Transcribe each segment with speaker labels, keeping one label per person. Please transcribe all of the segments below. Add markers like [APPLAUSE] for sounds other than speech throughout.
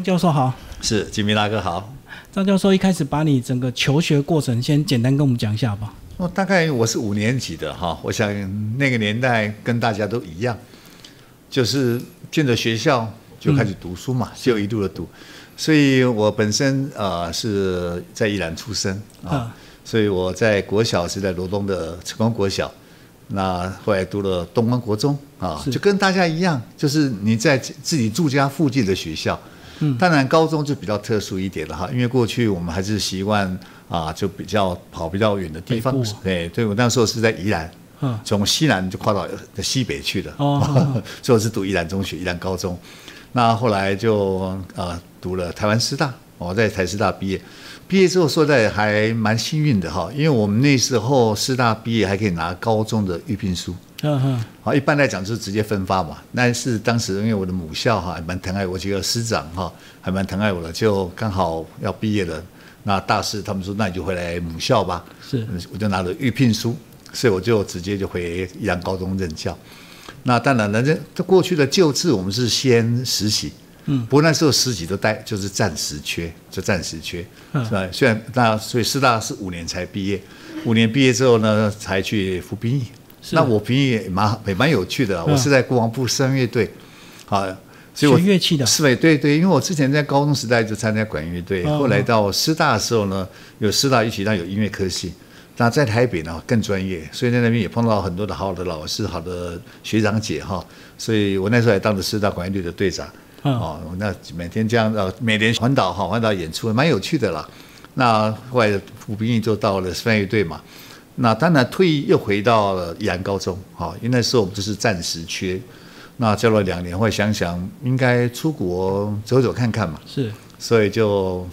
Speaker 1: 张教授好，
Speaker 2: 是吉米大哥好。
Speaker 1: 张教授一开始把你整个求学过程先简单跟我们讲一下吧。
Speaker 2: 哦，大概我是五年级的哈，我想那个年代跟大家都一样，就是进了学校就开始读书嘛，就一路的读。所以我本身呃是在宜兰出生啊，所以我在国小是在罗东的成功国小，那后来读了东方国中啊，就跟大家一样，就是你在自己住家附近的学校。嗯，当然高中就比较特殊一点了哈，因为过去我们还是习惯啊，就比较跑比较远的地方。对，对我那时候是在宜兰，嗯，从西南就跨到西北去的。哦，[LAUGHS] 所以我是读宜兰中学、宜兰高中。那后来就呃读了台湾师大，我在台师大毕业。毕业之后说在还蛮幸运的哈，因为我们那时候师大毕业还可以拿高中的预聘书。嗯哼，好，一般来讲就是直接分发嘛。但是当时因为我的母校哈还蛮疼爱我，几个师长哈还蛮疼爱我的，就刚好要毕业了。那大四他们说那你就回来母校吧。是，我就拿了预聘书，所以我就直接就回宜阳高中任教。那当然了，这过去的旧制我们是先实习，嗯，不过那时候实习都待就是暂时缺，就暂时缺，是吧？虽然那所以师大是五年才毕业，五年毕业之后呢才去服兵役。那我平时也蛮也蛮有趣的，我是在国防部声乐队，
Speaker 1: 啊，所以我乐器的，
Speaker 2: 是呗？对对，因为我之前在高中时代就参加管乐队，后来到师大的时候呢，有师大一起，那有音乐科系，那在台北呢更专业，所以在那边也碰到很多的好的老师、好的学长姐哈，所以我那时候还当了师大管乐队的队长，哦，那每天这样呃，每年环岛哈，环岛演出蛮有趣的啦。那后来服兵役就到了声乐队嘛。那当然，退役又回到了宜安高中，哈，因为那时候我们就是暂时缺，那教了两年，会想想应该出国走走看看嘛，
Speaker 1: 是，
Speaker 2: 所以就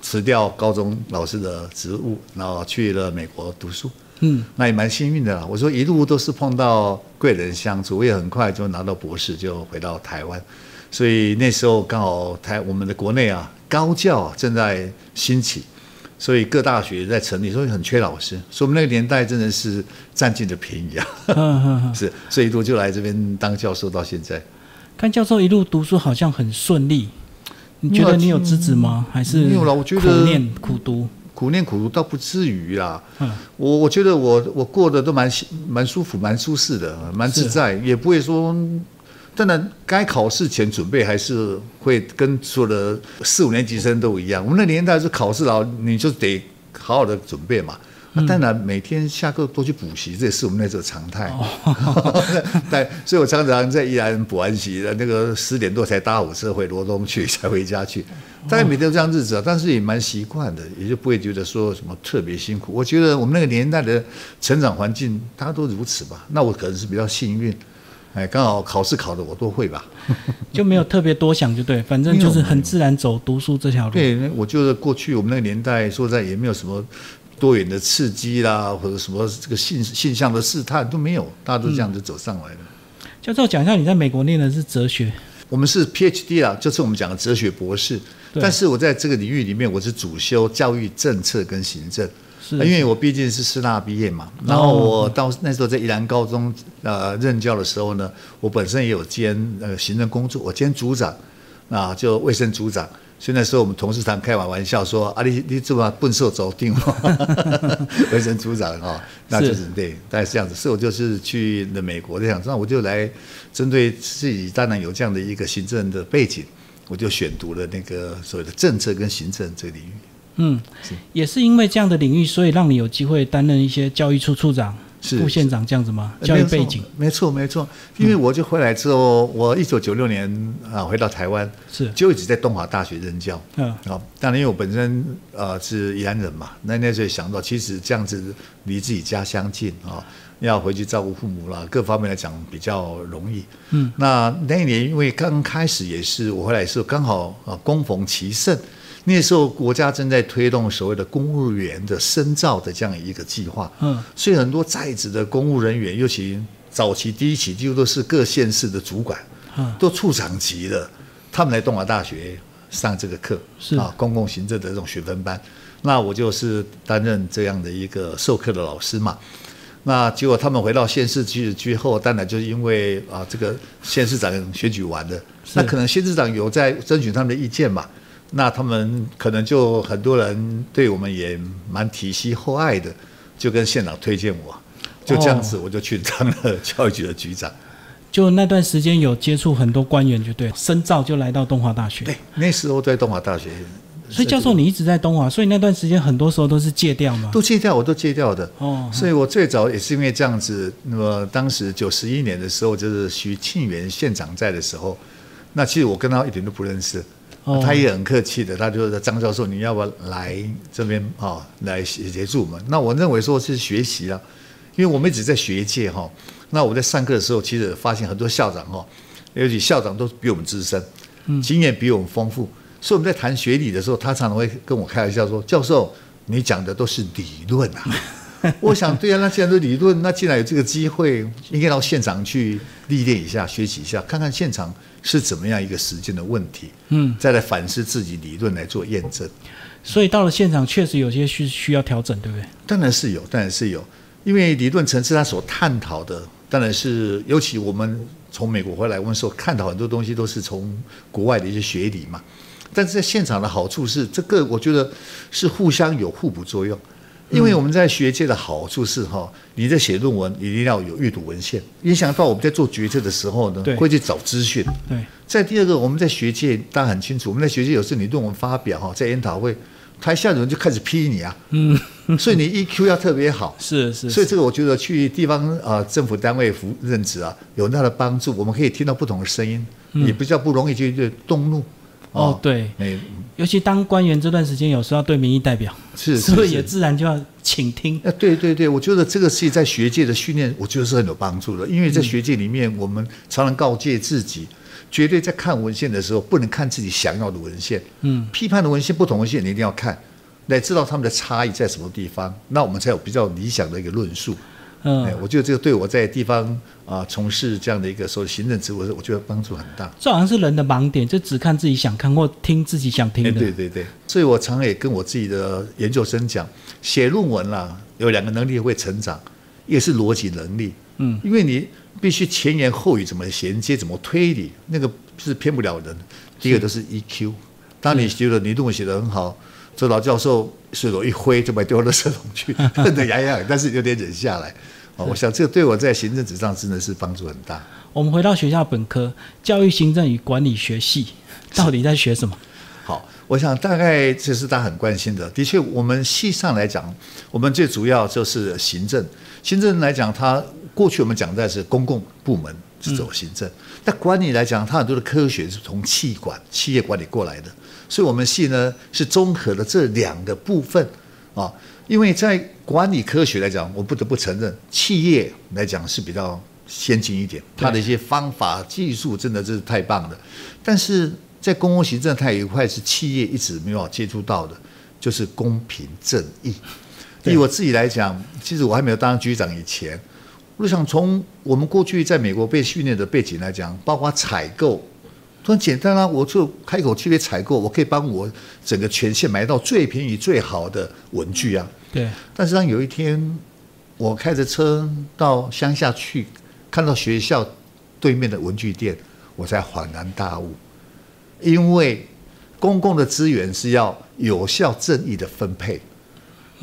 Speaker 2: 辞掉高中老师的职务，然后去了美国读书，嗯，那也蛮幸运的啦。我说一路都是碰到贵人相助，我也很快就拿到博士，就回到台湾，所以那时候刚好台我们的国内啊高教正在兴起。所以各大学在成立，所以很缺老师。所以我们那个年代真的是占尽了便宜啊！是，所以一路就来这边当教授到现在。
Speaker 1: 看教授一路读书好像很顺利，你觉得你有资质吗？还是
Speaker 2: 没有了？我觉
Speaker 1: 得苦念苦读，
Speaker 2: 苦念苦读倒不至于啦。嗯，我我觉得我我过得都蛮蛮舒服、蛮舒适的、蛮自在，也不会说。当然，该考试前准备还是会跟所有的四五年级生都一样。我们那年代是考试了，你就得好好的准备嘛。当然，每天下课都去补习，这也是我们那时候常态。[LAUGHS] 但所以我常常在宜兰补完习，那个十点多才搭火车回罗东去，才回家去。大概每天都这样日子啊，但是也蛮习惯的，也就不会觉得说什么特别辛苦。我觉得我们那个年代的成长环境，大家都如此吧。那我可能是比较幸运。哎，刚好考试考的我都会吧，[LAUGHS]
Speaker 1: 就没有特别多想，就对，反正就是很自然走读书这条路。
Speaker 2: 对，我觉得过去我们那个年代，说在也没有什么多元的刺激啦，或者什么这个现现象的试探都没有，大家都这样子走上来的。
Speaker 1: 教授讲一下，你在美国念的是哲学，
Speaker 2: 我们是 PhD 啊，就是我们讲的哲学博士。但是我在这个领域里面，我是主修教育政策跟行政。因为我毕竟是师大毕业嘛，然后我到那时候在宜兰高中呃任教的时候呢，我本身也有兼呃行政工作，我兼组长，啊就卫生组长，所以那时候我们同事常开玩玩笑说啊你你这么笨手走定了 [LAUGHS] 卫生组长哈，那就是对，大概是这样子，所以我就是去了美国，就想那我就来针对自己当然有这样的一个行政的背景，我就选读了那个所谓的政策跟行政这个领域。
Speaker 1: 嗯，也是因为这样的领域，所以让你有机会担任一些教育处处长、副县长这样子吗？教育背景，
Speaker 2: 没错没错。因为我就回来之后，我一九九六年啊回到台湾，
Speaker 1: 是
Speaker 2: 就一直在东华大学任教。嗯，啊，当然因为我本身呃是宜兰人嘛，那那时候想到其实这样子离自己家乡近啊，要回去照顾父母啦，各方面来讲比较容易。嗯，那那一年因为刚开始也是我回来时候刚好啊恭逢其盛。那时候国家正在推动所谓的公务员的深造的这样一个计划，嗯，所以很多在职的公务人员，尤其早期第一期几乎都是各县市的主管，嗯，都处长级的，他们来东华大学上这个课，
Speaker 1: 是。啊，
Speaker 2: 公共行政的这种学分班，那我就是担任这样的一个授课的老师嘛。那结果他们回到县市去之后，当然就是因为啊，这个县市长选举完了，那可能县市长有在争取他们的意见嘛。那他们可能就很多人对我们也蛮体恤厚爱的，就跟县长推荐我，就这样子我就去当了教育局的局长。
Speaker 1: 就那段时间有接触很多官员，就对，深造就来到东华大学。
Speaker 2: 对，那时候在东华大学。
Speaker 1: 所以教授，你一直在东华，所以那段时间很多时候都是戒掉吗？
Speaker 2: 都戒掉，我都戒掉的。哦，所以我最早也是因为这样子。那么当时九十一年的时候，就是徐庆元县长在的时候，那其实我跟他一点都不认识，他也很客气的，他就说张教授，你要不要来这边啊，来协助我们？那我认为说是学习啊，因为我们一直在学界哈。那我在上课的时候，其实发现很多校长哈，尤其校长都比我们资深，经验比我们丰富。所以我们在谈学理的时候，他常常会跟我开玩笑说：“教授，你讲的都是理论啊。” [LAUGHS] 我想，对啊，那既然是理论，那既然有这个机会，应该到现场去历练一下、学习一下，看看现场是怎么样一个实践的问题，嗯，再来反思自己理论来做验证。
Speaker 1: 所以到了现场，确实有些需需要调整，对不对？
Speaker 2: 当然是有，当然是有，因为理论层次他所探讨的，当然是尤其我们从美国回来，我们所看到很多东西都是从国外的一些学理嘛。但是在现场的好处是，这个我觉得是互相有互补作用，因为我们在学界的好处是哈，你在写论文一定要有阅读文献，影响到我们在做决策的时候呢，会去找资讯。
Speaker 1: 对。
Speaker 2: 在第二个，我们在学界大家很清楚，我们在学界有时你论文发表哈，在研讨会，台下的人就开始批你啊，嗯，所以你 EQ 要特别好。[LAUGHS]
Speaker 1: 是是。
Speaker 2: 所以这个我觉得去地方啊政府单位服任职啊，有那的帮助，我们可以听到不同的声音，也比较不容易就动怒。
Speaker 1: 哦，对，尤其当官员这段时间，有时候要对民意代表，
Speaker 2: 是，
Speaker 1: 所以也自然就要倾听。
Speaker 2: 啊，对对对，我觉得这个是在学界的训练，我觉得是很有帮助的。因为在学界里面，我们常常告诫自己，绝对在看文献的时候，不能看自己想要的文献。嗯，批判的文献，不同文献你一定要看，来知道他们的差异在什么地方，那我们才有比较理想的一个论述。嗯，我觉得这个对我在地方啊从事这样的一个说行政职务，我觉得帮助很大。
Speaker 1: 这好像是人的盲点，就只看自己想看或听自己想听的。
Speaker 2: 对对对，所以我常也跟我自己的研究生讲，写论文啦，有两个能力会成长，一个是逻辑能力，嗯，因为你必须前言后语怎么衔接，怎么推理，那个是骗不了人。第一个都是 EQ，当你觉得你论文写得很好。这老教授水手一挥就把丢到垃圾桶去，恨得牙痒，但是有点忍下来。哦，我想这个对我在行政职上真的是帮助很大。
Speaker 1: 我们回到学校本科，教育行政与管理学系到底在学什么？
Speaker 2: 好，我想大概这是大家很关心的。的确，我们系上来讲，我们最主要就是行政。行政来讲，它过去我们讲的是公共部门是走行政，但管理来讲，它很多的科学是从气管、企业管理过来的。所以，我们系呢是综合了这两个部分啊，因为在管理科学来讲，我不得不承认，企业来讲是比较先进一点，它的一些方法技术真的是太棒了。但是在公共行政，它有一块是企业一直没有接触到的，就是公平正义。以我自己来讲，其实我还没有当局长以前，我想从我们过去在美国被训练的背景来讲，包括采购。很简单啊，我就开口去采购，我可以帮我整个全县买到最便宜、最好的文具啊。
Speaker 1: 对。
Speaker 2: 但是当有一天我开着车到乡下去，看到学校对面的文具店，我才恍然大悟，因为公共的资源是要有效、正义的分配，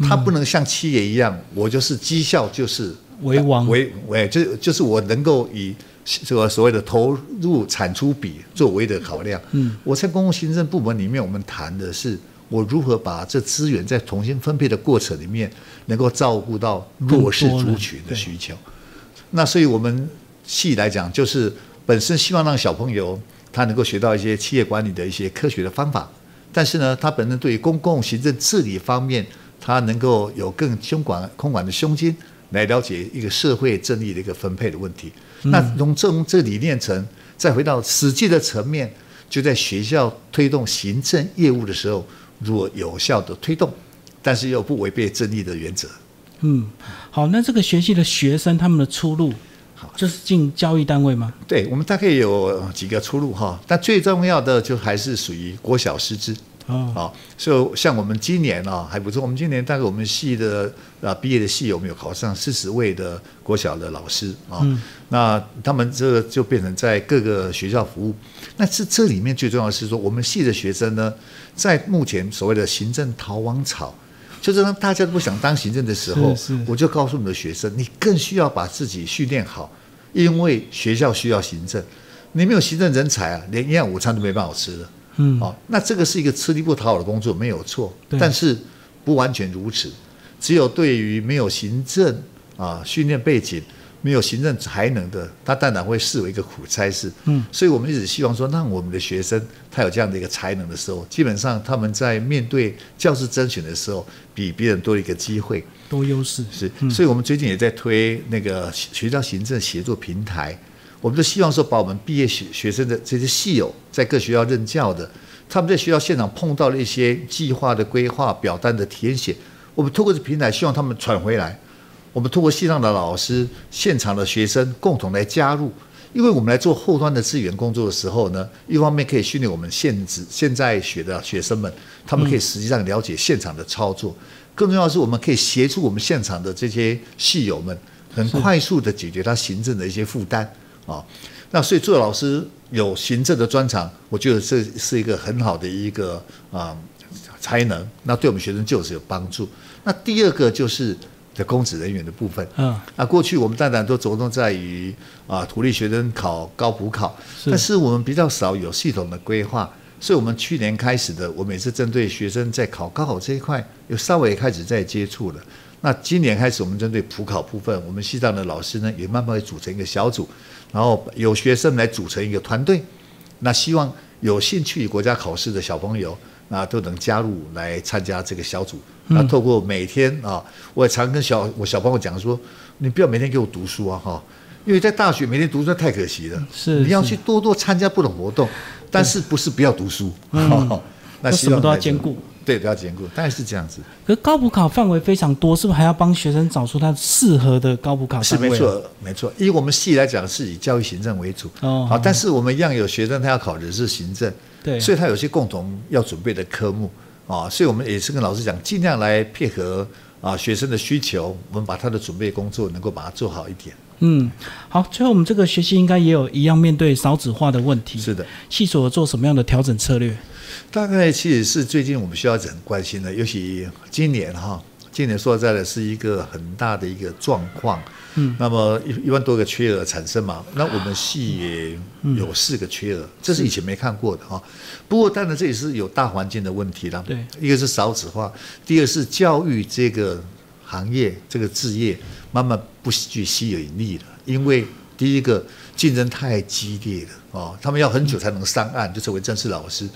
Speaker 2: 它不能像企业一样，我就是绩效就是
Speaker 1: 为王，
Speaker 2: 为为就就是我能够以。这个所谓的投入产出比作为的考量，嗯，我在公共行政部门里面，我们谈的是我如何把这资源在重新分配的过程里面，能够照顾到弱势族群的需求。那所以我们系来讲，就是本身希望让小朋友他能够学到一些企业管理的一些科学的方法，但是呢，他本身对于公共行政治理方面，他能够有更胸广、空管的胸襟来了解一个社会正义的一个分配的问题。那从这这理念层，再回到实际的层面，就在学校推动行政业务的时候，如果有效的推动，但是又不违背正义的原则。
Speaker 1: 嗯，好，那这个学系的学生他们的出路，好，就是进教育单位吗？
Speaker 2: 对，我们大概有几个出路哈，但最重要的就还是属于国小师资。哦，好，所以像我们今年啊还不错，我们今年大概我们系的啊毕业的系有没有考上四十位的国小的老师啊？那他们这个就变成在各个学校服务。那这这里面最重要的是说，我们系的学生呢，在目前所谓的行政逃亡潮，就是当大家都不想当行政的时候，我就告诉你的学生，你更需要把自己训练好，因为学校需要行政，你没有行政人才啊，连营养午餐都没办法吃了。嗯，好，那这个是一个吃力不讨好的工作，没有错，但是不完全如此。只有对于没有行政啊训练背景、没有行政才能的，他当然会视为一个苦差事。嗯，所以我们一直希望说，让我们的学生他有这样的一个才能的时候，基本上他们在面对教师甄选的时候，比别人多一个机会，
Speaker 1: 多优势
Speaker 2: 是。所以我们最近也在推那个学校行政协作平台。我们就希望说，把我们毕业学学生的这些系友，在各学校任教的，他们在学校现场碰到了一些计划的规划、表单的填写，我们通过这平台，希望他们传回来。我们通过系上的老师、现场的学生共同来加入，因为我们来做后端的资源工作的时候呢，一方面可以训练我们现职现在学的学生们，他们可以实际上了解现场的操作，更重要的是，我们可以协助我们现场的这些系友们，很快速的解决他行政的一些负担。啊，那所以做老师有行政的专长，我觉得这是一个很好的一个啊才能，那对我们学生就是有帮助。那第二个就是的公职人员的部分，嗯，那过去我们当然都着重在于啊鼓励学生考高补考，但是我们比较少有系统的规划，所以我们去年开始的，我每次针对学生在考高考这一块，有稍微开始在接触了。那今年开始，我们针对普考部分，我们西藏的老师呢，也慢慢会组成一个小组，然后有学生来组成一个团队。那希望有兴趣国家考试的小朋友，那都能加入来参加这个小组。那透过每天啊，我也常跟小我小朋友讲说，你不要每天给我读书啊，哈，因为在大学每天读书太可惜了。
Speaker 1: 是，
Speaker 2: 你要去多多参加不同活动，但是不是不要读书？[LAUGHS]
Speaker 1: 那什么都要兼顾。
Speaker 2: 对，比较坚固，大概是这样子。
Speaker 1: 可高补考范围非常多，是不是还要帮学生找出他适合的高补考
Speaker 2: 是没错，没错。以我们系来讲，是以教育行政为主。哦。好，但是我们一样有学生，他要考人事行政。
Speaker 1: 对。
Speaker 2: 所以他有些共同要准备的科目啊，所以我们也是跟老师讲，尽量来配合啊学生的需求，我们把他的准备工作能够把它做好一点。
Speaker 1: 嗯，好。最后我们这个学习应该也有一样面对少子化的问题。
Speaker 2: 是的。
Speaker 1: 系所做什么样的调整策略？
Speaker 2: 大概其实是最近我们需要很关心的，尤其今年哈，今年说实在的是一个很大的一个状况。嗯，那么一一万多个缺额产生嘛，那我们系也有四个缺额，这是以前没看过的哈。不过当然这也是有大环境的问题啦。
Speaker 1: 对，
Speaker 2: 一个是少子化，第二是教育这个行业这个置业慢慢不具吸引力了，因为第一个竞争太激烈了哦，他们要很久才能上岸就成为正式老师。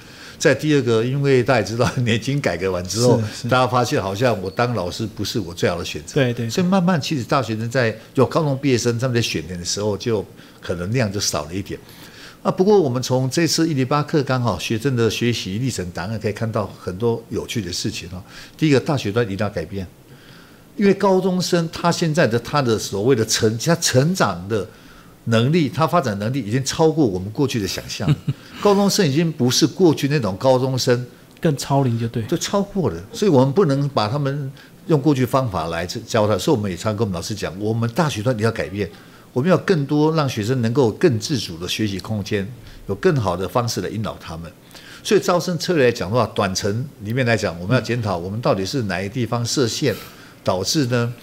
Speaker 2: 在第二个，因为大家知道年金改革完之后，大家发现好像我当老师不是我最好的选择。
Speaker 1: 对对。
Speaker 2: 所以慢慢，其实大学生在有高中毕业生他们在选填的时候，就可能量就少了一点。啊，不过我们从这次一零八课刚好学生的学习历程档案可以看到很多有趣的事情啊。第一个，大学端一定要改变，因为高中生他现在的他的所谓的成他成长的。能力，他发展能力已经超过我们过去的想象。高中生已经不是过去那种高中生，
Speaker 1: 更超龄就对，
Speaker 2: 就超过了。所以我们不能把他们用过去方法来教他。所以我们也常跟我们老师讲，我们大学端你要改变，我们要更多让学生能够更自主的学习空间，有更好的方式来引导他们。所以招生策略来讲的话，短程里面来讲，我们要检讨我们到底是哪一地方设限。导致呢，